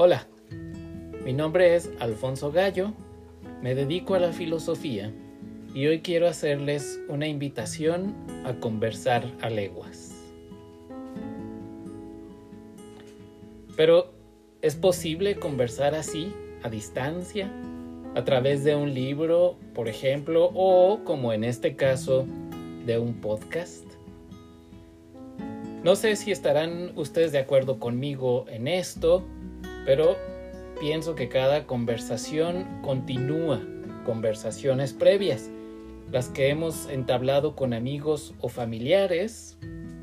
Hola, mi nombre es Alfonso Gallo, me dedico a la filosofía y hoy quiero hacerles una invitación a conversar a leguas. Pero, ¿es posible conversar así, a distancia, a través de un libro, por ejemplo, o, como en este caso, de un podcast? No sé si estarán ustedes de acuerdo conmigo en esto, pero pienso que cada conversación continúa conversaciones previas, las que hemos entablado con amigos o familiares,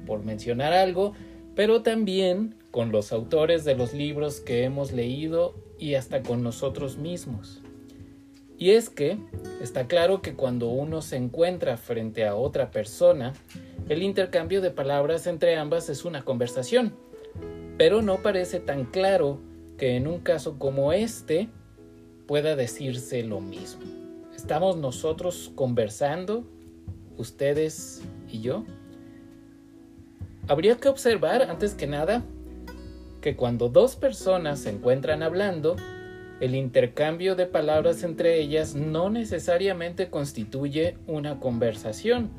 por mencionar algo, pero también con los autores de los libros que hemos leído y hasta con nosotros mismos. Y es que está claro que cuando uno se encuentra frente a otra persona, el intercambio de palabras entre ambas es una conversación, pero no parece tan claro que en un caso como este pueda decirse lo mismo. ¿Estamos nosotros conversando, ustedes y yo? Habría que observar, antes que nada, que cuando dos personas se encuentran hablando, el intercambio de palabras entre ellas no necesariamente constituye una conversación,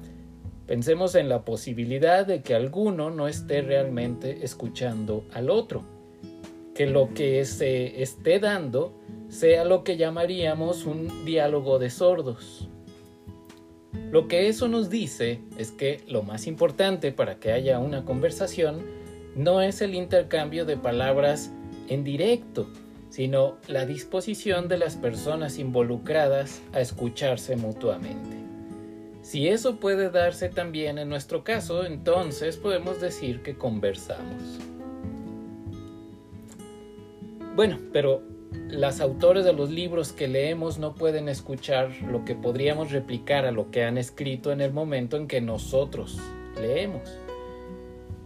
Pensemos en la posibilidad de que alguno no esté realmente escuchando al otro, que lo que se esté dando sea lo que llamaríamos un diálogo de sordos. Lo que eso nos dice es que lo más importante para que haya una conversación no es el intercambio de palabras en directo, sino la disposición de las personas involucradas a escucharse mutuamente. Si eso puede darse también en nuestro caso, entonces podemos decir que conversamos. Bueno, pero las autores de los libros que leemos no pueden escuchar lo que podríamos replicar a lo que han escrito en el momento en que nosotros leemos.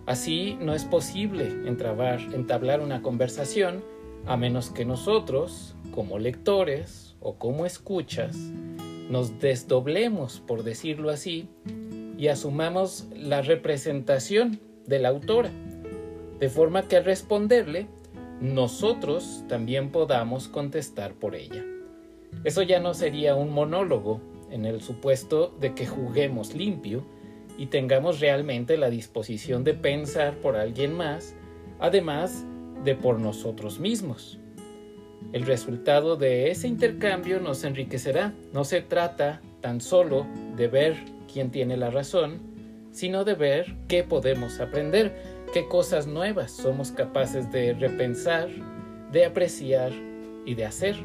Así no es posible entablar una conversación a menos que nosotros, como lectores o como escuchas, nos desdoblemos, por decirlo así, y asumamos la representación de la autora, de forma que responderle, nosotros también podamos contestar por ella. Eso ya no sería un monólogo, en el supuesto de que juguemos limpio y tengamos realmente la disposición de pensar por alguien más, además de por nosotros mismos. El resultado de ese intercambio nos enriquecerá. No se trata tan solo de ver quién tiene la razón, sino de ver qué podemos aprender, qué cosas nuevas somos capaces de repensar, de apreciar y de hacer.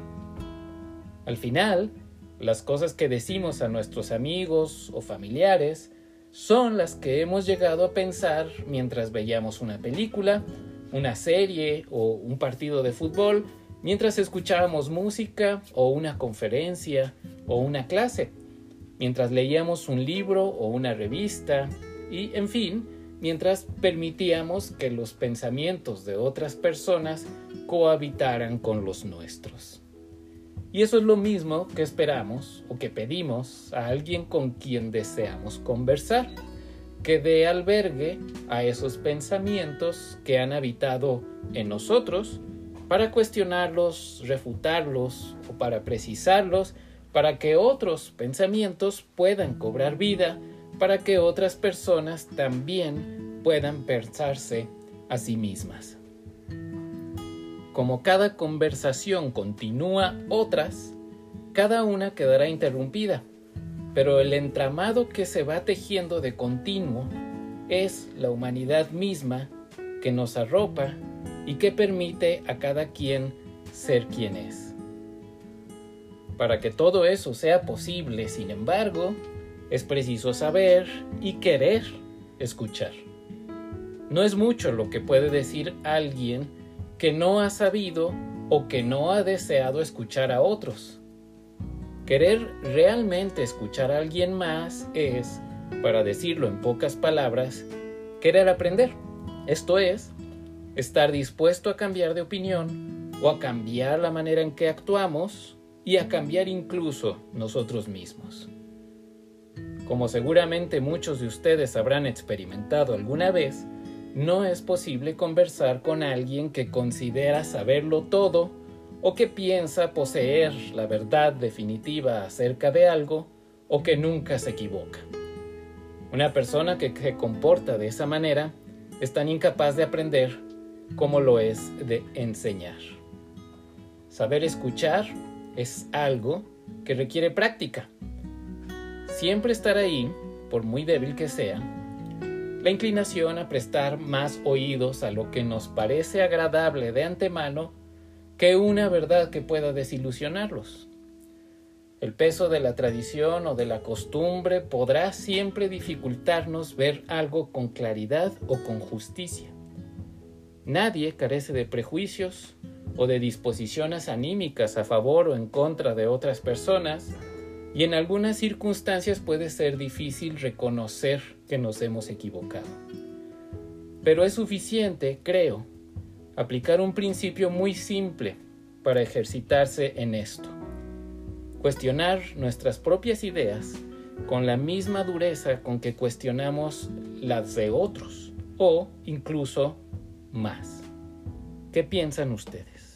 Al final, las cosas que decimos a nuestros amigos o familiares son las que hemos llegado a pensar mientras veíamos una película, una serie o un partido de fútbol mientras escuchábamos música o una conferencia o una clase, mientras leíamos un libro o una revista y, en fin, mientras permitíamos que los pensamientos de otras personas cohabitaran con los nuestros. Y eso es lo mismo que esperamos o que pedimos a alguien con quien deseamos conversar, que dé albergue a esos pensamientos que han habitado en nosotros para cuestionarlos, refutarlos o para precisarlos, para que otros pensamientos puedan cobrar vida, para que otras personas también puedan pensarse a sí mismas. Como cada conversación continúa otras, cada una quedará interrumpida, pero el entramado que se va tejiendo de continuo es la humanidad misma que nos arropa y que permite a cada quien ser quien es. Para que todo eso sea posible, sin embargo, es preciso saber y querer escuchar. No es mucho lo que puede decir alguien que no ha sabido o que no ha deseado escuchar a otros. Querer realmente escuchar a alguien más es, para decirlo en pocas palabras, querer aprender. Esto es, estar dispuesto a cambiar de opinión o a cambiar la manera en que actuamos y a cambiar incluso nosotros mismos. Como seguramente muchos de ustedes habrán experimentado alguna vez, no es posible conversar con alguien que considera saberlo todo o que piensa poseer la verdad definitiva acerca de algo o que nunca se equivoca. Una persona que se comporta de esa manera es tan incapaz de aprender como lo es de enseñar. Saber escuchar es algo que requiere práctica. Siempre estar ahí, por muy débil que sea, la inclinación a prestar más oídos a lo que nos parece agradable de antemano que una verdad que pueda desilusionarlos. El peso de la tradición o de la costumbre podrá siempre dificultarnos ver algo con claridad o con justicia. Nadie carece de prejuicios o de disposiciones anímicas a favor o en contra de otras personas, y en algunas circunstancias puede ser difícil reconocer que nos hemos equivocado. Pero es suficiente, creo, aplicar un principio muy simple para ejercitarse en esto. Cuestionar nuestras propias ideas con la misma dureza con que cuestionamos las de otros, o incluso más. ¿Qué piensan ustedes?